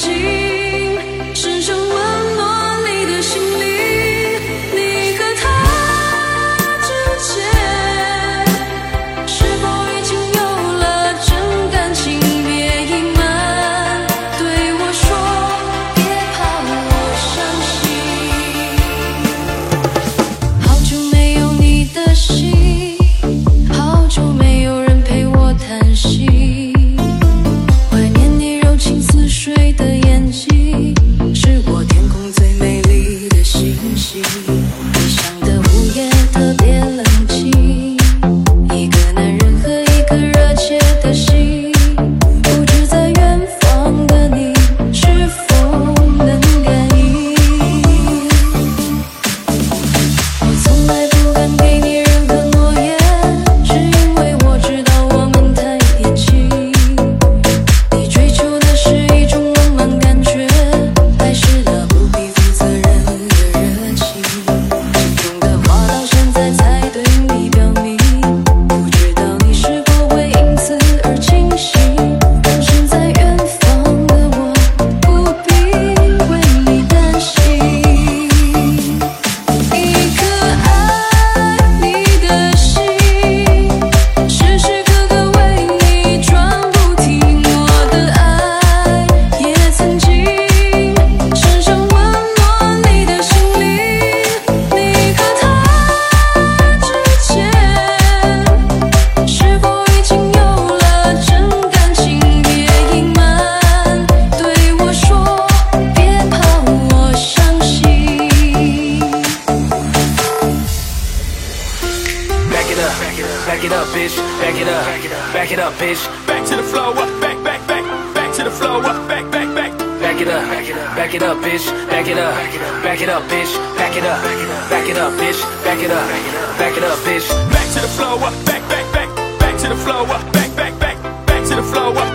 记。bitch. Back it up, back it up, bitch. Back to the flow, back, back, back, back to the flow, back, back, back. Back it up, back it up, bitch. Back it up, back it up, bitch. Back it up, back it up, bitch. Back it up, back it up, bitch. Back to the flow, back, back, back, back to the flow, back, back, back, back to the flow.